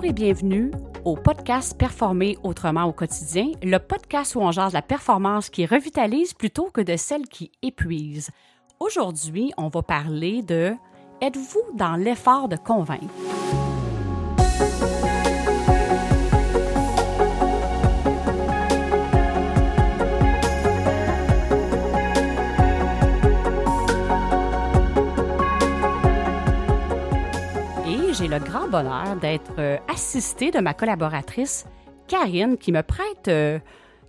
Bonjour et bienvenue au podcast Performer autrement au quotidien, le podcast où on jase la performance qui revitalise plutôt que de celle qui épuise. Aujourd'hui, on va parler de Êtes-vous dans l'effort de convaincre? J'ai le grand bonheur d'être euh, assistée de ma collaboratrice Karine qui me prête, euh,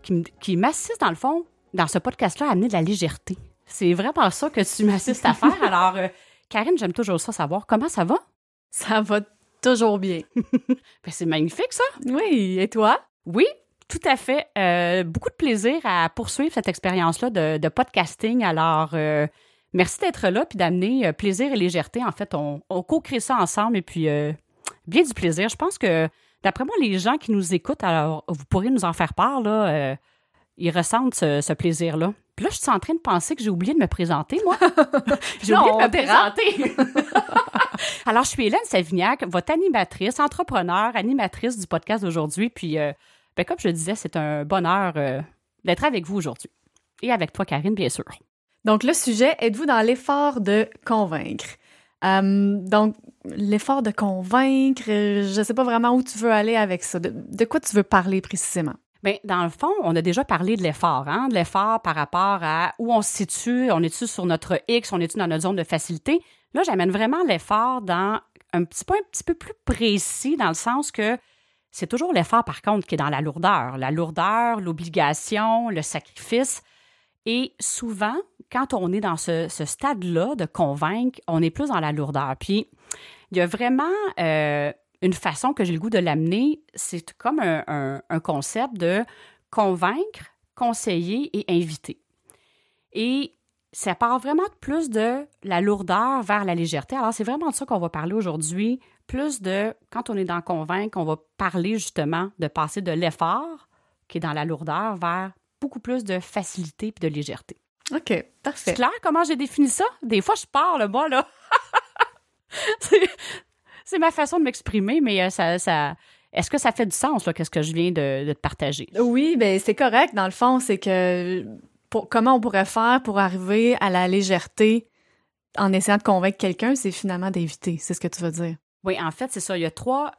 qui m'assiste dans le fond, dans ce podcast-là, à amener de la légèreté. C'est vraiment ça que tu m'assistes à faire. Alors, euh, Karine, j'aime toujours ça savoir. Comment ça va? Ça va toujours bien. Ben, c'est magnifique, ça. Oui. Et toi? Oui, tout à fait. beaucoup de plaisir à poursuivre cette expérience-là de, podcasting. Alors, Merci d'être là puis d'amener euh, plaisir et légèreté. En fait, on, co-crée ça ensemble et puis euh, bien du plaisir. Je pense que, d'après moi, les gens qui nous écoutent, alors vous pourrez nous en faire part, là, euh, ils ressentent ce, plaisir-là. Puis là, je suis en train de penser que j'ai oublié de me présenter, moi. j'ai oublié de me présenter. alors, je suis Hélène Savignac, votre animatrice, entrepreneur, animatrice du podcast d'aujourd'hui. Puis, ben, comme je le disais, c'est un bonheur d'être avec vous aujourd'hui. Et avec toi, Karine, bien sûr. Donc, le sujet, êtes-vous dans l'effort de convaincre? Euh, donc, l'effort de convaincre, je ne sais pas vraiment où tu veux aller avec ça. De, quoi tu veux parler précisément? Bien, dans le fond, on a déjà parlé de l'effort, hein? de l'effort par rapport à où on se situe, on est-tu sur notre X, on est-tu dans notre zone de facilité? Là, j'amène vraiment l'effort dans un petit un petit peu plus précis, dans le sens que c'est toujours l'effort, par contre, qui est dans la lourdeur. La lourdeur, l'obligation, le sacrifice. Et souvent, quand on est dans ce, stade-là de convaincre, on est plus dans la lourdeur. Puis, il y a vraiment euh, une façon que j'ai le goût de l'amener, c'est comme un, concept de convaincre, conseiller et inviter. Et ça part vraiment plus de la lourdeur vers la légèreté. Alors, c'est vraiment de ça qu'on va parler aujourd'hui. Plus de, quand on est dans convaincre, on va parler justement de passer de l'effort, qui est dans la lourdeur, vers beaucoup plus de facilité et de légèreté. OK, parfait. C'est clair comment j'ai défini ça? Des fois, je parle, moi, là. c'est ma façon de m'exprimer, mais euh, ça, ça est-ce que ça fait du sens, là, qu'est-ce que je viens de, te partager? Oui, bien, c'est correct. Dans le fond, c'est que comment on pourrait faire pour arriver à la légèreté en essayant de convaincre quelqu'un, c'est finalement d'éviter. C'est ce que tu veux dire. Oui, en fait, c'est ça. Il y a trois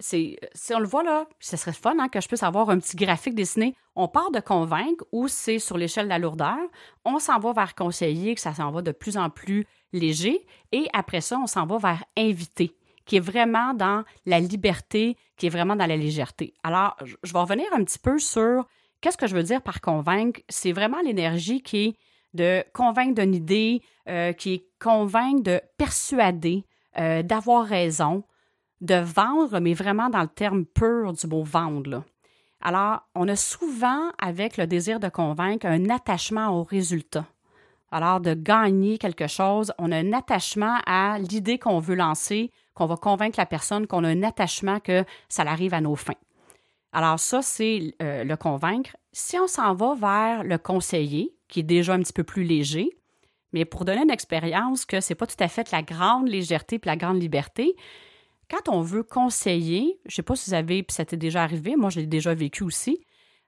si on le voit là, ce serait fun hein, que je puisse avoir un petit graphique dessiné. On part de convaincre où c'est sur l'échelle de la lourdeur. On s'en va vers conseiller, que ça s'en va de plus en plus léger. Et après ça, on s'en va vers inviter, qui est vraiment dans la liberté, qui est vraiment dans la légèreté. Alors, je vais revenir un petit peu sur qu'est-ce que je veux dire par convaincre. C'est vraiment l'énergie qui est de convaincre d'une idée, euh, qui est convaincre de persuader, euh, d'avoir raison, de vendre, mais vraiment dans le terme pur du mot vendre. Alors, on a souvent, avec le désir de convaincre, un attachement au résultat. Alors, de gagner quelque chose, on a un attachement à l'idée qu'on veut lancer, qu'on va convaincre la personne, qu'on a un attachement que ça arrive à nos fins. Alors, ça, c'est euh, le convaincre. Si on s'en va vers le conseiller, qui est déjà un petit peu plus léger, mais pour donner une expérience que ce n'est pas tout à fait la grande légèreté et la grande liberté, quand on veut conseiller, je ne sais pas si vous avez, puis ça t'est déjà arrivé, moi je l'ai déjà vécu aussi,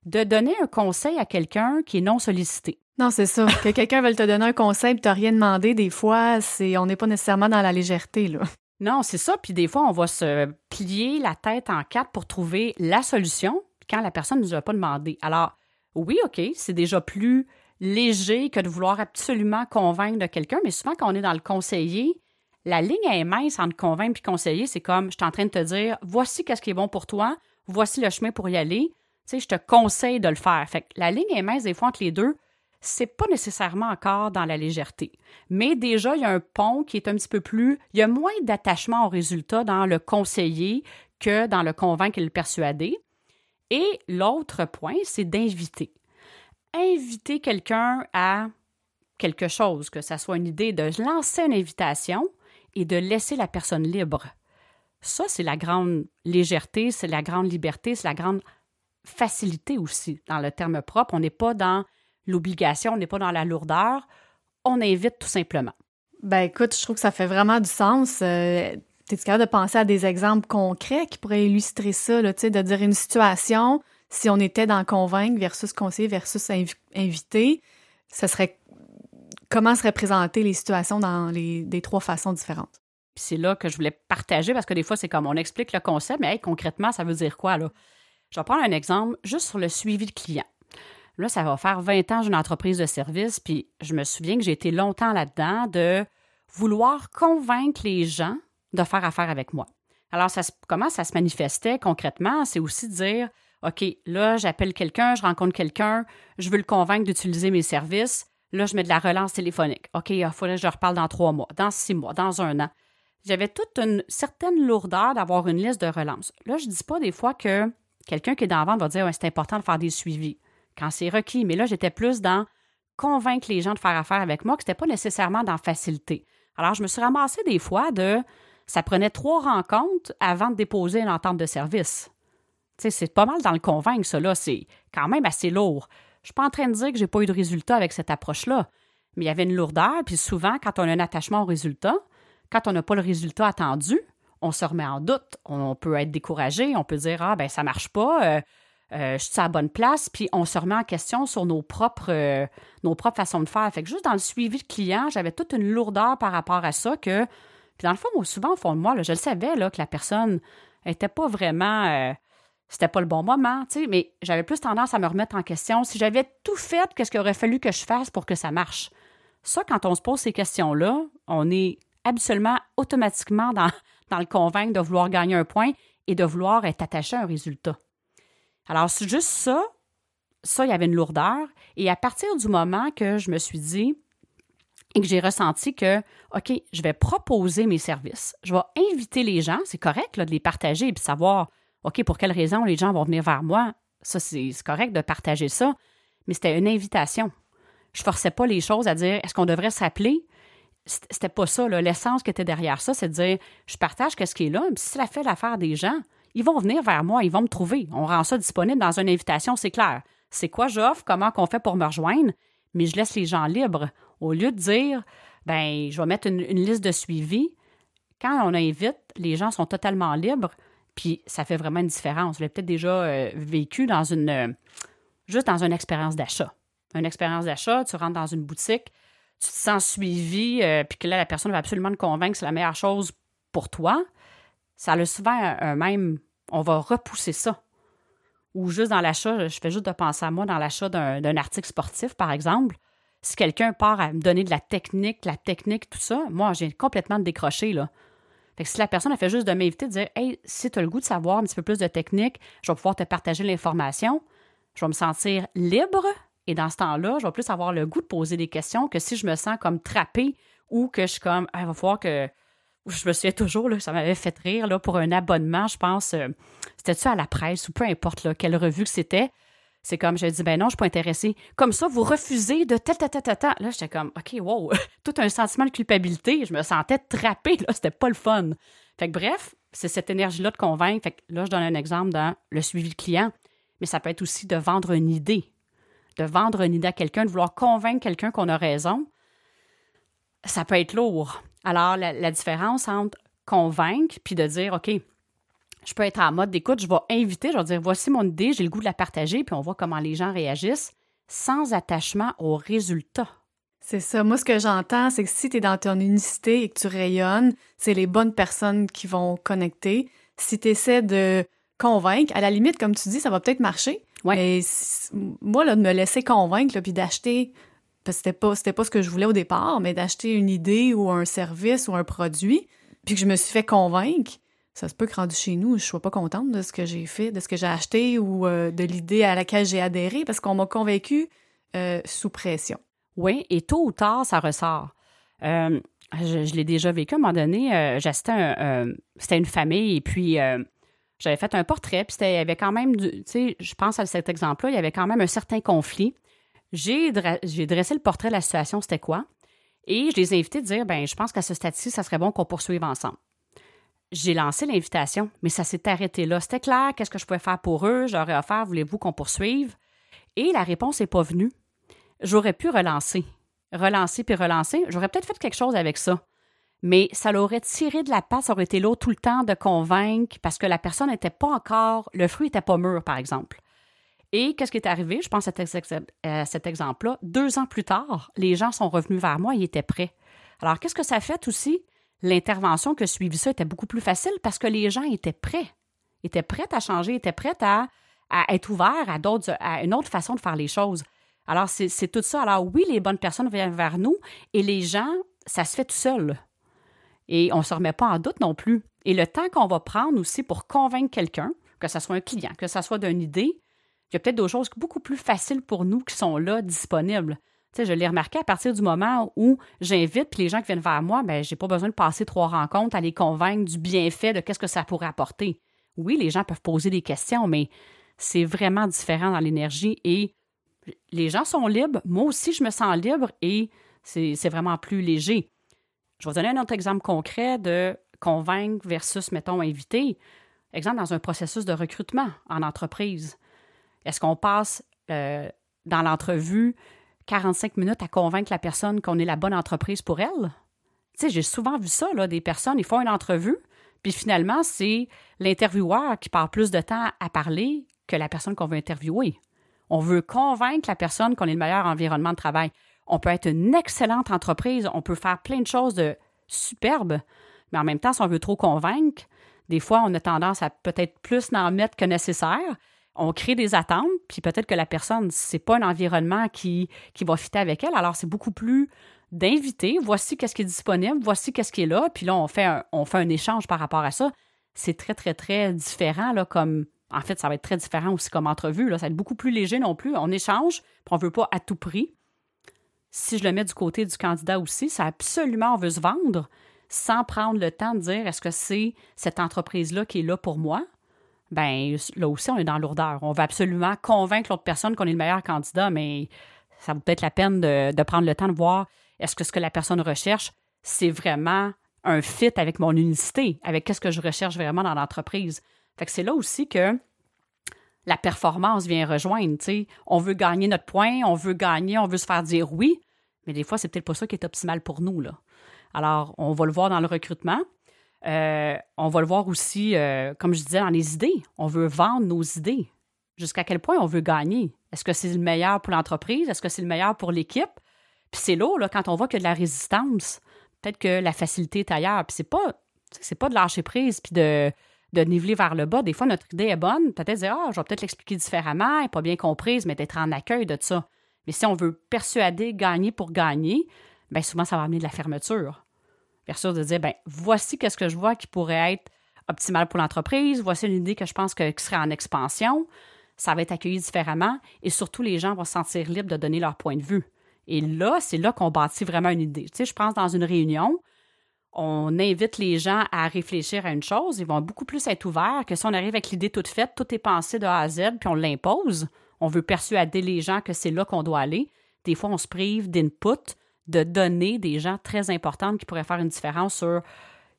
de donner un conseil à quelqu'un qui est non sollicité. Non, c'est ça. que quelqu'un veuille te donner un conseil et tu rien demandé, des fois, c'est on n'est pas nécessairement dans la légèreté. Là. Non, c'est ça. Puis des fois, on va se plier la tête en quatre pour trouver la solution quand la personne ne nous a pas demandé. Alors, oui, OK, c'est déjà plus léger que de vouloir absolument convaincre de quelqu'un, mais souvent quand on est dans le conseiller, la ligne est mince entre convaincre et conseiller. C'est comme, je suis en train de te dire, voici qu'est-ce qui est bon pour toi, voici le chemin pour y aller. Tu sais, je te conseille de le faire. Fait que la ligne est mince des fois entre les deux. C'est pas nécessairement encore dans la légèreté. Mais déjà, il y a un pont qui est un petit peu plus. Il y a moins d'attachement au résultat dans le conseiller que dans le convaincre et le persuader. Et l'autre point, c'est d'inviter. Inviter quelqu'un à quelque chose, que ça soit une idée de lancer une invitation, et de laisser la personne libre. Ça, c'est la grande légèreté, c'est la grande liberté, c'est la grande facilité aussi dans le terme propre. On n'est pas dans l'obligation, on n'est pas dans la lourdeur. On invite tout simplement. Ben écoute, je trouve que ça fait vraiment du sens. Euh, es capable de penser à des exemples concrets qui pourraient illustrer ça, là, de dire une situation, si on était dans convaincre versus conseiller versus inviter, ce serait comment seraient présentées les situations dans les des trois façons différentes? c'est là que je voulais partager parce que des fois, c'est comme on explique le concept, mais concrètement, ça veut dire quoi, là? Je vais prendre un exemple juste sur le suivi de client. Là, ça va faire 20 ans j'ai une entreprise de service, puis je me souviens que j'ai été longtemps là-dedans de vouloir convaincre les gens de faire affaire avec moi. Alors, ça, comment ça se manifestait concrètement? C'est aussi dire, OK, là, j'appelle quelqu'un, je rencontre quelqu'un, je veux le convaincre d'utiliser mes services. Là, je mets de la relance téléphonique. OK, il faudrait que je reparle dans trois mois, dans six mois, dans un an j'avais toute une certaine lourdeur d'avoir une liste de relance. Là, je ne dis pas des fois que quelqu'un qui est dans la vente va dire c'est important de faire des suivis quand c'est requis, mais là, j'étais plus dans convaincre les gens de faire affaire avec moi, que ce n'était pas nécessairement dans facilité. Alors, je me suis ramassée des fois de ça prenait trois rencontres avant de déposer l'entente de service. C'est pas mal dans le convaincre, ça, là. C'est quand même assez lourd. Je suis pas en train de dire que j'ai pas eu de résultat avec cette approche-là, mais il y avait une lourdeur, puis souvent, quand on a un attachement au résultat, quand on n'a pas le résultat attendu, on se remet en doute. On peut être découragé, on peut dire Ah, ben ça marche pas, euh, euh, je suis à la bonne place, puis on se remet en question sur nos propres, euh, nos propres façons de faire. Fait que juste dans le suivi de client, j'avais toute une lourdeur par rapport à ça que, puis dans le fond, souvent, au fond de moi, je le savais là, que la personne n'était pas vraiment. C'était pas le bon moment, tu sais, mais j'avais plus tendance à me remettre en question. Si j'avais tout fait, qu'est-ce qu'il aurait fallu que je fasse pour que ça marche? Ça, quand on se pose ces questions-là, on est absolument automatiquement dans, dans le convaincre de vouloir gagner un point et de vouloir être attaché à un résultat. Alors, c'est juste ça, ça, il y avait une lourdeur. Et à partir du moment que je me suis dit et que j'ai ressenti que, OK, je vais proposer mes services, je vais inviter les gens, c'est correct de les partager et de savoir, OK, pour quelles raisons les gens vont venir vers moi? Ça, c'est correct de partager ça, mais c'était une invitation. Je forçais pas les choses à dire, est-ce qu'on devrait s'appeler? c'était pas ça. L'essence qui était derrière ça, c'est de dire je partage ce qui est là, mais si ça fait l'affaire des gens, ils vont venir vers moi, ils vont me trouver. On rend ça disponible dans une invitation, c'est clair. C'est quoi j'offre, comment qu'on fait pour me rejoindre, mais je laisse les gens libres. Au lieu de dire ben je vais mettre une, liste de suivi, quand on invite, les gens sont totalement libres, puis ça fait vraiment une différence. Je l'ai peut-être déjà euh, vécu dans une euh, juste dans une expérience d'achat. Une expérience d'achat, tu rentres dans une boutique, tu te sens suivi, euh, puis que là, la personne va absolument te convaincre que c'est la meilleure chose pour toi, ça a souvent un, même, on va repousser ça. Ou juste dans l'achat, je fais juste de penser à moi dans l'achat d'un article sportif, par exemple. Si quelqu'un part à me donner de la technique, la technique, tout ça, moi, j'ai complètement décroché, là. Fait si la personne a fait juste de m'inviter, de dire Hey, si tu as le goût de savoir un petit peu plus de technique, je vais pouvoir te partager l'information, je vais me sentir libre et dans ce temps-là, je vais plus avoir le goût de poser des questions que si je me sens comme trappée ou que je suis comme, ah, il va falloir que. Je me souviens toujours, là, ça m'avait fait rire là, pour un abonnement, je pense. Euh, C'était-tu à la presse ou peu importe quelle revue que c'était. C'est comme, je dit, ben non, je suis pas intéressée. Comme ça, vous refusez de tel, tel, tel, tel, Là, j'étais comme, OK, wow, tout un sentiment de culpabilité. Je me sentais trappée, là, c'était pas le fun. Fait que bref, c'est cette énergie-là de convaincre. Fait que là, je donne un exemple dans le suivi de client, mais ça peut être aussi de vendre une idée de vendre une idée à quelqu'un, de vouloir convaincre quelqu'un qu'on a raison, ça peut être lourd. Alors, la, différence entre convaincre puis de dire, OK, je peux être en mode d'écoute, je vais inviter, je vais dire, voici mon idée, j'ai le goût de la partager, puis on voit comment les gens réagissent, sans attachement au résultat. C'est ça. Moi, ce que j'entends, c'est que si tu es dans ton unicité et que tu rayonnes, c'est les bonnes personnes qui vont connecter. Si tu essaies de convaincre, à la limite, comme tu dis, ça va peut-être marcher, mais moi, là, de me laisser convaincre, puis d'acheter, parce que c'était pas, c'était pas ce que je voulais au départ, mais d'acheter une idée ou un service ou un produit, puis que je me suis fait convaincre, ça se peut que rendu chez nous, je sois pas contente de ce que j'ai fait, de ce que j'ai acheté ou euh, de l'idée à laquelle j'ai adhéré, parce qu'on m'a convaincu euh, sous pression. Oui, et tôt ou tard, ça ressort. Euh, je, l'ai déjà vécu à un moment donné. j'assistais c'était une famille et puis j'avais fait un portrait, puis il y avait quand même, tu sais, je pense à cet exemple-là, il y avait quand même un certain conflit. J'ai dressé le portrait de la situation, c'était quoi? Et je les ai invités à dire, ben je pense qu'à ce stade-ci, ça serait bon qu'on poursuive ensemble. J'ai lancé l'invitation, mais ça s'est arrêté là. C'était clair, qu'est-ce que je pouvais faire pour eux? J'aurais offert, voulez-vous qu'on poursuive? Et la réponse n'est pas venue. J'aurais pu relancer. Relancer puis relancer. J'aurais peut-être fait quelque chose avec ça. mais ça l'aurait tiré de la patte, ça aurait été l'autre tout le temps de convaincre parce que la personne n'était pas encore, le fruit n'était pas mûr, par exemple. Et qu'est-ce qui est arrivé? Je pense à cet exemple-là. Deux ans plus tard, les gens sont revenus vers moi, ils étaient prêts. Alors, qu'est-ce que ça fait aussi? L'intervention que suivi ça était beaucoup plus facile parce que les gens étaient prêts. étaient prêts à changer, étaient prêts à, à être ouverts à, d'autres, à une autre façon de faire les choses. Alors, c'est tout ça. Alors, oui, les bonnes personnes viennent vers nous et les gens, ça se fait tout seul. Et on ne se remet pas en doute non plus. Et le temps qu'on va prendre aussi pour convaincre quelqu'un, que ce soit un client, que ce soit d'une idée, il y a peut-être d'autres choses beaucoup plus faciles pour nous qui sont là, disponibles. Je l'ai remarqué à partir du moment où j'invite, puis les gens qui viennent vers moi, ben, j'ai pas besoin de passer trois rencontres à les convaincre du bienfait de qu'est-ce que ça pourrait apporter. Oui, les gens peuvent poser des questions, mais c'est vraiment différent dans l'énergie et les gens sont libres. Moi aussi, je me sens libre et c'est vraiment plus léger. Je vais donner un autre exemple concret de convaincre versus, mettons, inviter. Exemple, dans un processus de recrutement en entreprise. Est-ce qu'on passe euh, dans l'entrevue 45 minutes à convaincre la personne qu'on est la bonne entreprise pour elle? Tu sais, j'ai souvent vu ça, des personnes, ils font une entrevue, puis finalement, c'est l'intervieweur qui part plus de temps à parler que la personne qu'on veut interviewer. On veut convaincre la personne qu'on est le meilleur environnement de travail. On peut être une excellente entreprise, on peut faire plein de choses de superbes, mais en même temps, si on veut trop convaincre, des fois, on a tendance à peut-être plus en mettre que nécessaire. On crée des attentes, puis peut-être que la personne, c'est pas un environnement qui, qui va fitter avec elle. Alors, c'est beaucoup plus d'inviter. Voici qu'est-ce qui est disponible, voici qu'est-ce qui est là, puis là, on fait un, on fait un échange par rapport à ça. C'est très, très, très différent là, comme en fait, ça va être très différent aussi comme entrevue. Là. Ça va être beaucoup plus léger non plus. On échange, puis on ne veut pas à tout prix. Si je le mets du côté du candidat aussi, ça absolument, on veut se vendre sans prendre le temps de dire est-ce que c'est cette entreprise-là qui est là pour moi? Ben là aussi, on est dans lourdeur. On veut absolument convaincre l'autre personne qu'on est le meilleur candidat, mais ça vaut peut-être la peine de, prendre le temps de voir est-ce que ce que la personne recherche, c'est vraiment un fit avec mon unicité, avec qu'est-ce que je recherche vraiment dans l'entreprise. Fait que c'est là aussi que la performance vient rejoindre. On veut gagner notre point, on veut gagner, on veut se faire dire oui, mais des fois, c'est peut-être pas ça qui est optimal pour nous. Alors, on va le voir dans le recrutement. Euh, on va le voir aussi, euh, comme je disais, dans les idées. On veut vendre nos idées. Jusqu'à quel point on veut gagner? Est-ce que c'est le meilleur pour l'entreprise? Est-ce que c'est le meilleur pour l'équipe? Puis c'est là, là, quand on voit que de la résistance, peut-être que la facilité est ailleurs. Puis c'est pas, c'est pas de lâcher prise puis de, niveler vers le bas. Des fois, notre idée est bonne. Peut-être dire, ah, je vais peut-être l'expliquer différemment, elle pas bien comprise, mais d'être en accueil de ça. Mais si on veut persuader, gagner pour gagner, bien souvent, ça va amener de la fermeture. Versus de dire, ben voici qu'est-ce que je vois qui pourrait être optimal pour l'entreprise, voici une idée que je pense que, qui serait en expansion, ça va être accueilli différemment et surtout les gens vont se sentir libres de donner leur point de vue. Et là, c'est là qu'on bâtit vraiment une idée. Tu sais, je pense dans une réunion, on invite les gens à réfléchir à une chose, ils vont beaucoup plus être ouverts que si on arrive avec l'idée toute faite, tout est pensé de A à Z, puis on l'impose. On veut persuader les gens que c'est là qu'on doit aller. Des fois, on se prive d'input, de données des gens très importantes qui pourraient faire une différence sur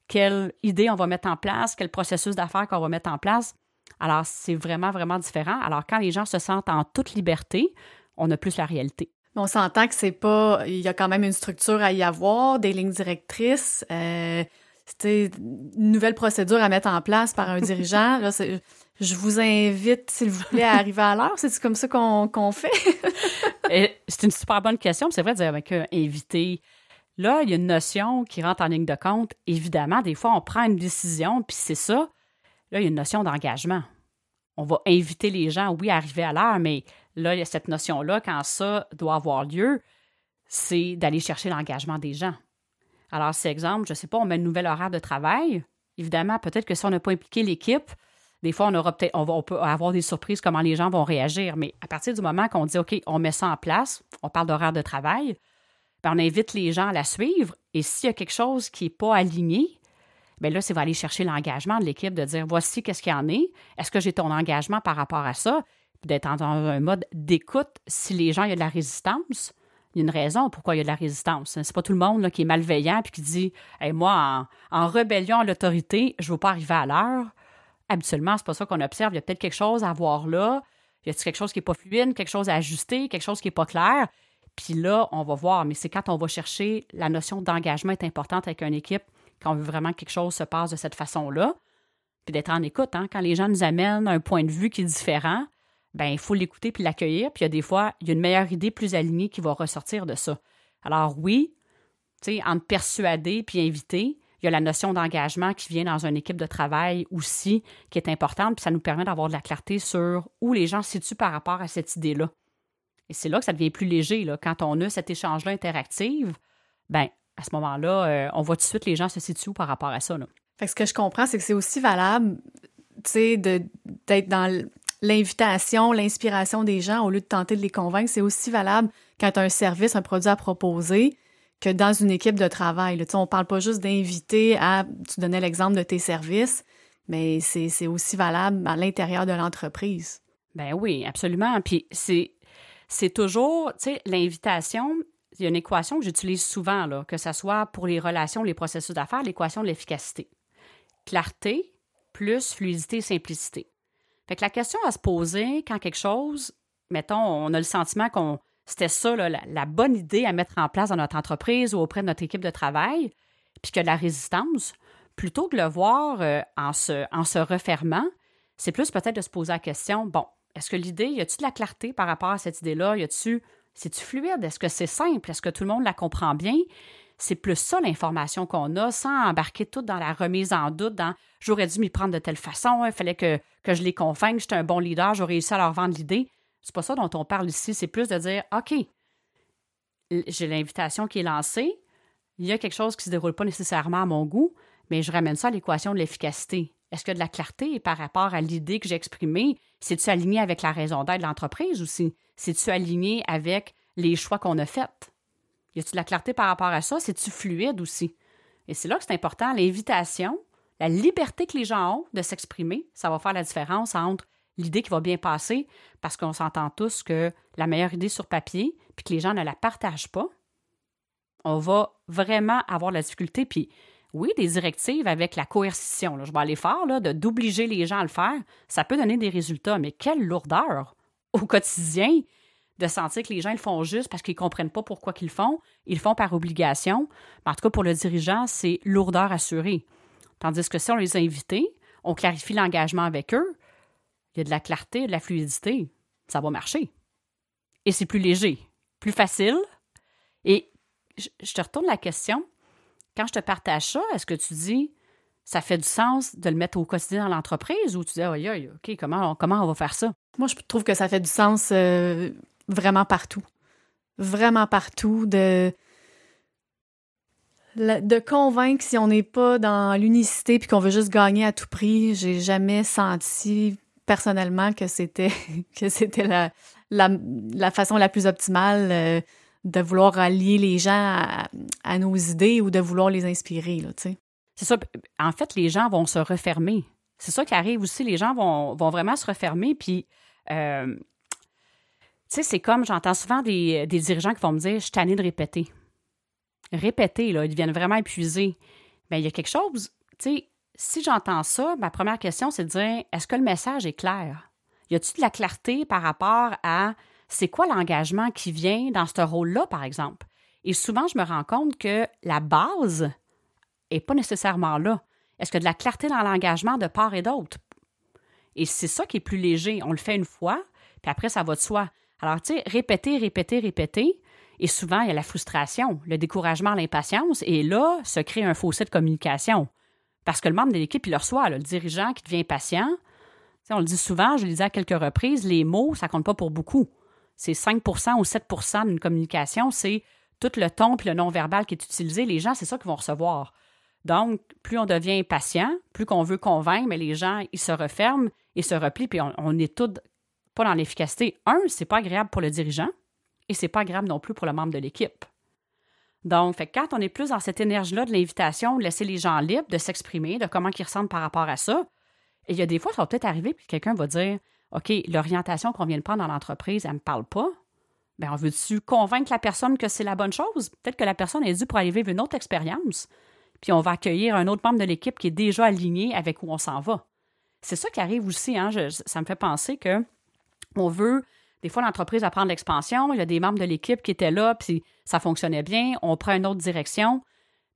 quelle idée on va mettre en place, quel processus d'affaires qu'on va mettre en place. Alors, c'est vraiment, vraiment différent. Alors, quand les gens se sentent en toute liberté, on a plus la réalité. On s'entend que c'est pas. Il y a quand même une structure à y avoir, des lignes directrices. Euh, une nouvelle procédure à mettre en place par un dirigeant. Je vous invite, s'il vous plaît, à arriver à l'heure. C'est comme ça qu'on fait? c'est une super bonne question. C'est vrai de dire avec euh, inviter. Là, il y a une notion qui rentre en ligne de compte. Évidemment, des fois, on prend une décision, puis c'est ça. Là, il y a une notion d'engagement. On va inviter les gens, oui, à arriver à l'heure, mais Là, il y a cette notion-là, quand ça doit avoir lieu, c'est d'aller chercher l'engagement des gens. Alors, c'est exemple, je ne sais pas, on met une nouvelle horaire de travail. Évidemment, peut-être que si on n'a pas impliqué l'équipe, des fois, on peut-être, on, peut avoir des surprises comment les gens vont réagir. Mais à partir du moment qu'on dit, OK, on met ça en place, on parle d'horaire de travail, bien, on invite les gens à la suivre. Et s'il y a quelque chose qui n'est pas aligné, bien là, c'est va aller chercher l'engagement de l'équipe, de dire, voici qu'est-ce qu'il y en est. Est-ce que j'ai ton engagement par rapport à ça? d'être dans un mode d'écoute. Si les gens, il y a de la résistance, il y a une raison pourquoi il y a de la résistance. C'est pas tout le monde qui est malveillant puis qui dit moi, en, rébellion à l'autorité, je ne veux pas arriver à l'heure. Habituellement, c'est pas ça qu'on observe. Il y a peut-être quelque chose à voir là. Il y a quelque chose qui n'est pas fluide, quelque chose à ajuster, quelque chose qui n'est pas clair? Puis là, on va voir, mais c'est quand on va chercher la notion d'engagement est importante avec une équipe, quand on veut vraiment que quelque chose se passe de cette façon-là. Puis d'être en écoute, hein? quand les gens nous amènent un point de vue qui est différent, ben il faut l'écouter puis l'accueillir. Puis il y a des fois, il y a une meilleure idée plus alignée qui va ressortir de ça. Alors oui, tu sais, entre persuader puis inviter, il y a la notion d'engagement qui vient dans une équipe de travail aussi, qui est importante, puis ça nous permet d'avoir de la clarté sur où les gens se situent par rapport à cette idée-là. Et c'est là que ça devient plus léger. Quand on a cet échange-là interactif, ben à ce moment-là, euh, on voit tout de suite les gens se situent par rapport à ça. Fait que ce que je comprends, c'est que c'est aussi valable, d'être dans l'invitation, l'inspiration des gens au lieu de tenter de les convaincre. C'est aussi valable quand tu as un service, un produit à proposer que dans une équipe de travail. Là. On ne parle pas juste d'inviter à, tu donnais l'exemple de tes services, mais c'est aussi valable à l'intérieur de l'entreprise. Ben oui, absolument. Puis c'est toujours, tu sais, l'invitation, il y a une équation que j'utilise souvent, là, que ce soit pour les relations, les processus d'affaires, l'équation de l'efficacité. Clarté plus fluidité simplicité. Fait que la question à se poser quand quelque chose, mettons, on a le sentiment qu'on c'était ça, la, bonne idée à mettre en place dans notre entreprise ou auprès de notre équipe de travail, puis que la résistance, plutôt que de le voir euh, en, se, refermant, c'est plus peut-être de se poser la question, bon, est-ce que l'idée, y a-tu de la clarté par rapport à cette idée-là? Y a-tu, c'est-tu fluide? Est-ce que c'est simple? Est-ce que tout le monde la comprend bien? C'est plus ça l'information qu'on a, sans embarquer tout dans la remise en doute, dans j'aurais dû m'y prendre de telle façon, il fallait que, que je les convainque, j'étais un bon leader, j'aurais réussi à leur vendre l'idée. C'est pas ça dont on parle ici, c'est plus de dire OK, j'ai l'invitation qui est lancée, il y a quelque chose qui ne se déroule pas nécessairement à mon goût, mais je ramène ça à l'équation de l'efficacité. Est-ce qu'il y a de la clarté par rapport à l'idée que j'ai exprimée? C'est-tu aligné avec la raison d'être de l'entreprise aussi? C'est-tu aligné avec les choix qu'on a faits? Y a-tu de la clarté par rapport à ça? C'est-tu fluide aussi? Et c'est là que c'est important. L'invitation, la liberté que les gens ont de s'exprimer, ça va faire la différence entre l'idée qui va bien passer parce qu'on s'entend tous que la meilleure idée sur papier, puis que les gens ne la partagent pas, on va vraiment avoir la difficulté. Puis oui, des directives avec la coercition, je vais aller là, d'obliger les gens à le faire, ça peut donner des résultats, mais quelle lourdeur au quotidien de sentir que les gens le font juste parce qu'ils ne comprennent pas pourquoi ils le font, ils le font par obligation. En tout cas, pour le dirigeant, c'est lourdeur assurée. Tandis que si on les a invités, on clarifie l'engagement avec eux, il y a de la clarté, de la fluidité, ça va marcher. Et c'est plus léger, plus facile. Et je te retourne la question. Quand je te partage ça, est-ce que tu dis ça fait du sens de le mettre au quotidien dans l'entreprise ou tu dis, aïe, aïe, OK, comment on, comment on va faire ça? Moi, je trouve que ça fait du sens euh, vraiment partout. Vraiment partout. De, de convaincre si on n'est pas dans l'unicité puis qu'on veut juste gagner à tout prix. J'ai jamais senti personnellement que c'était que c'était la, la, façon la plus optimale euh, de vouloir allier les gens à, nos idées ou de vouloir les inspirer. C'est ça. En fait, les gens vont se refermer. C'est ça qui arrive aussi. Les gens vont, vraiment se refermer. Puis, euh, c'est comme j'entends souvent des, des, dirigeants qui vont me dire Je suis de répéter. Répéter, là, ils deviennent vraiment épuisés. Bien, il y a quelque chose, tu sais, si j'entends ça, ma première question, c'est de dire est-ce que le message est clair? Y a-t-il de la clarté par rapport à c'est quoi l'engagement qui vient dans ce rôle-là, par exemple? Et souvent, je me rends compte que la base n'est pas nécessairement là. Est-ce que de la clarté dans l'engagement de part et d'autre? Et c'est ça qui est plus léger. On le fait une fois, puis après, ça va de soi. Alors, tu sais, répéter, répéter, répéter. Et souvent, il y a la frustration, le découragement, l'impatience. Et là, se crée un fossé de communication. Parce que le membre de l'équipe, il le reçoit, le dirigeant qui devient patient. on le dit souvent, je le dis à quelques reprises, les mots, ça compte pas pour beaucoup. C'est 5% ou 7% d'une communication, c'est tout le ton et le non-verbal qui est utilisé. Les gens, c'est ça qu'ils vont recevoir. Donc, plus on devient patient, plus qu'on veut convaincre, mais les gens, ils se referment et se replient, puis on, est tous pas dans l'efficacité. Un, c'est pas agréable pour le dirigeant et c'est pas agréable non plus pour le membre de l'équipe. Donc, quand on est plus dans cette énergie-là de l'invitation, de laisser les gens libres de s'exprimer, de comment ils ressentent par rapport à ça, et il y a des fois, ça va peut-être arriver, puis quelqu'un va dire OK, l'orientation qu'on vient de prendre dans l'entreprise, elle ne me parle pas. Bien, on veut-tu convaincre la personne que c'est la bonne chose? Peut-être que la personne est due pour aller vivre une autre expérience. Puis on va accueillir un autre membre de l'équipe qui est déjà aligné avec où on s'en va. C'est ça qui arrive aussi. Hein? ça me fait penser que on veut Des fois, l'entreprise va prendre l'expansion, il y a des membres de l'équipe qui étaient là, puis ça fonctionnait bien, on prend une autre direction,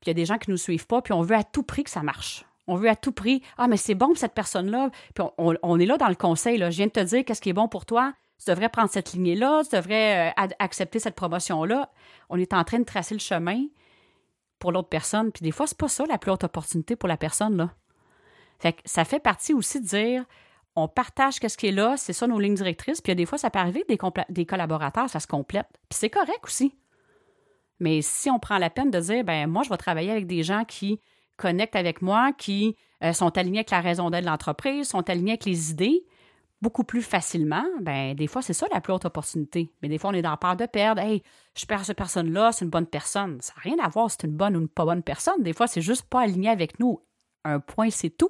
puis il y a des gens qui ne nous suivent pas, puis on veut à tout prix que ça marche. On veut à tout prix, ah, mais c'est bon pour cette personne-là. Puis on, est là dans le conseil, là. je viens de te dire qu'est-ce qui est bon pour toi, tu devrais prendre cette lignée-là, tu devrais euh, accepter cette promotion-là. On est en train de tracer le chemin pour l'autre personne. Puis des fois, c'est pas ça la plus haute opportunité pour la personne. Là. ça fait partie aussi de dire on partage qu'est-ce qui est là, c'est ça nos lignes directrices. Puis des fois, ça peut arriver des, collaborateurs, ça se complète. Puis c'est correct aussi. Mais si on prend la peine de dire, ben moi, je vais travailler avec des gens qui connectent avec moi, qui euh, sont alignés avec la raison d'être de l'entreprise, sont alignés avec les idées, beaucoup plus facilement, ben des fois, c'est ça la plus haute opportunité. Mais des fois, on est dans peur de perdre. Hey, je perds cette personne-là, c'est une bonne personne. Ça n'a rien à voir si c'est une bonne ou une pas bonne personne. Des fois, c'est juste pas aligné avec nous. Un point, c'est tout.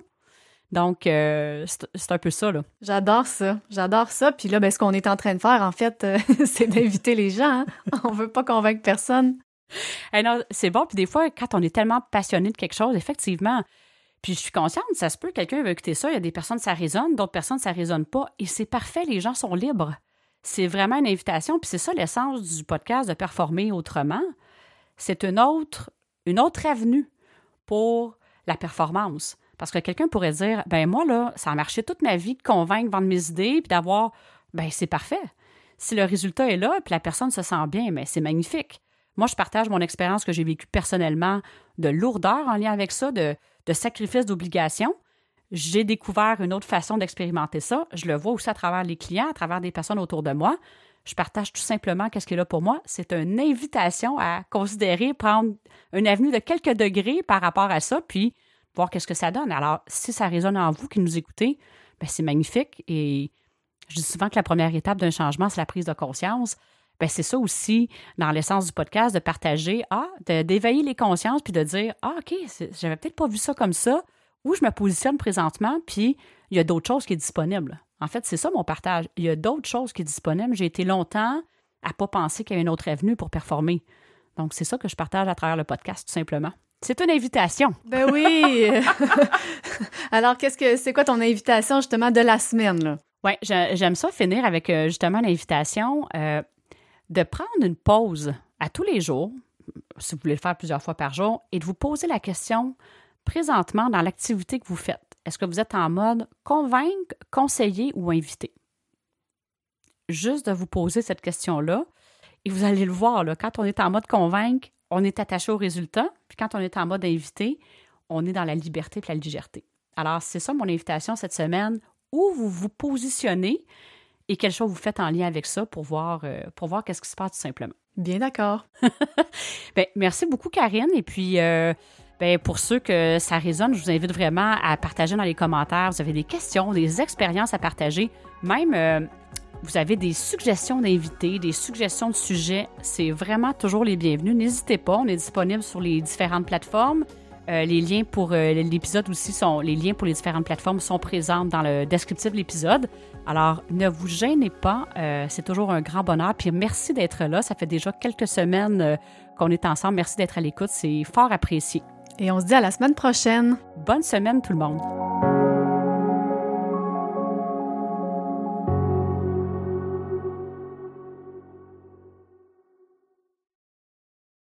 Donc, euh, c'est un peu ça, là. J'adore ça. J'adore ça. Puis là, ben, ce qu'on est en train de faire, en fait, euh, c'est d'inviter les gens. Hein. On veut pas convaincre personne. c'est bon. Puis des fois, quand on est tellement passionné de quelque chose, effectivement, puis je suis consciente, ça se peut, quelqu'un veut écouter ça, il y a des personnes, ça résonne, d'autres personnes, ça résonne pas. Et c'est parfait, les gens sont libres. C'est vraiment une invitation, puis c'est ça l'essence du podcast de performer autrement. C'est une autre, une autre avenue pour la performance. Parce que quelqu'un pourrait dire, ben moi, là, ça a marché toute ma vie de convaincre, vendre mes idées, puis d'avoir, ben c'est parfait. Si le résultat est là, puis la personne se sent bien, mais ben, c'est magnifique. Moi, je partage mon expérience que j'ai vécue personnellement de lourdeur en lien avec ça, de, de sacrifice d'obligation. J'ai découvert une autre façon d'expérimenter ça. Je le vois aussi à travers les clients, à travers des personnes autour de moi. Je partage tout simplement qu'est-ce qui est là pour moi. C'est une invitation à considérer, prendre une avenue de quelques degrés par rapport à ça, puis voir qu'est-ce que ça donne. Alors, si ça résonne en vous qui nous écoutez, ben, c'est magnifique. Et je dis souvent que la première étape d'un changement, c'est la prise de conscience. Ben, c'est ça aussi, dans l'essence du podcast, de partager, ah, d'éveiller les consciences, puis de dire, ah, OK, j'avais peut-être pas vu ça comme ça, où je me positionne présentement, puis il y a d'autres choses qui sont disponibles. En fait, c'est ça mon partage. Il y a d'autres choses qui sont disponibles. J'ai été longtemps à pas penser qu'il y avait une autre avenue pour performer. Donc, c'est ça que je partage à travers le podcast, tout simplement. C'est une invitation. Ben oui. Alors, qu'est-ce que c'est quoi ton invitation justement de la semaine là? Oui, j'aime ça finir avec euh, justement l'invitation. Euh, de prendre une pause à tous les jours, si vous voulez le faire plusieurs fois par jour, et de vous poser la question présentement dans l'activité que vous faites. Est-ce que vous êtes en mode convaincre, conseiller ou inviter? Juste de vous poser cette question-là, et vous allez le voir, là, quand on est en mode convaincre, on est attaché au résultat, puis quand on est en mode invité, on est dans la liberté et la légèreté. Alors, c'est ça mon invitation cette semaine, où vous vous positionnez et quelle chose vous faites en lien avec ça pour voir, euh, pour voir qu'est-ce qui se passe tout simplement. Bien d'accord. ben, merci beaucoup, Karine. Et puis, euh, ben, pour ceux que ça résonne, je vous invite vraiment à partager dans les commentaires. Vous avez des questions, des expériences à partager. Même, euh, vous avez des suggestions d'invités, des suggestions de sujets. C'est vraiment toujours les bienvenus. N'hésitez pas. On est disponible sur les différentes plateformes. les liens pour l'épisode aussi sont les liens pour les différentes plateformes sont présents dans le descriptif de l'épisode. Alors, ne vous gênez pas, euh, c'est toujours un grand bonheur. Puis merci d'être là. Ça fait déjà quelques semaines euh, qu'on est ensemble. Merci d'être à l'écoute. C'est fort apprécié. Et on se dit à la semaine prochaine. Bonne semaine tout le monde.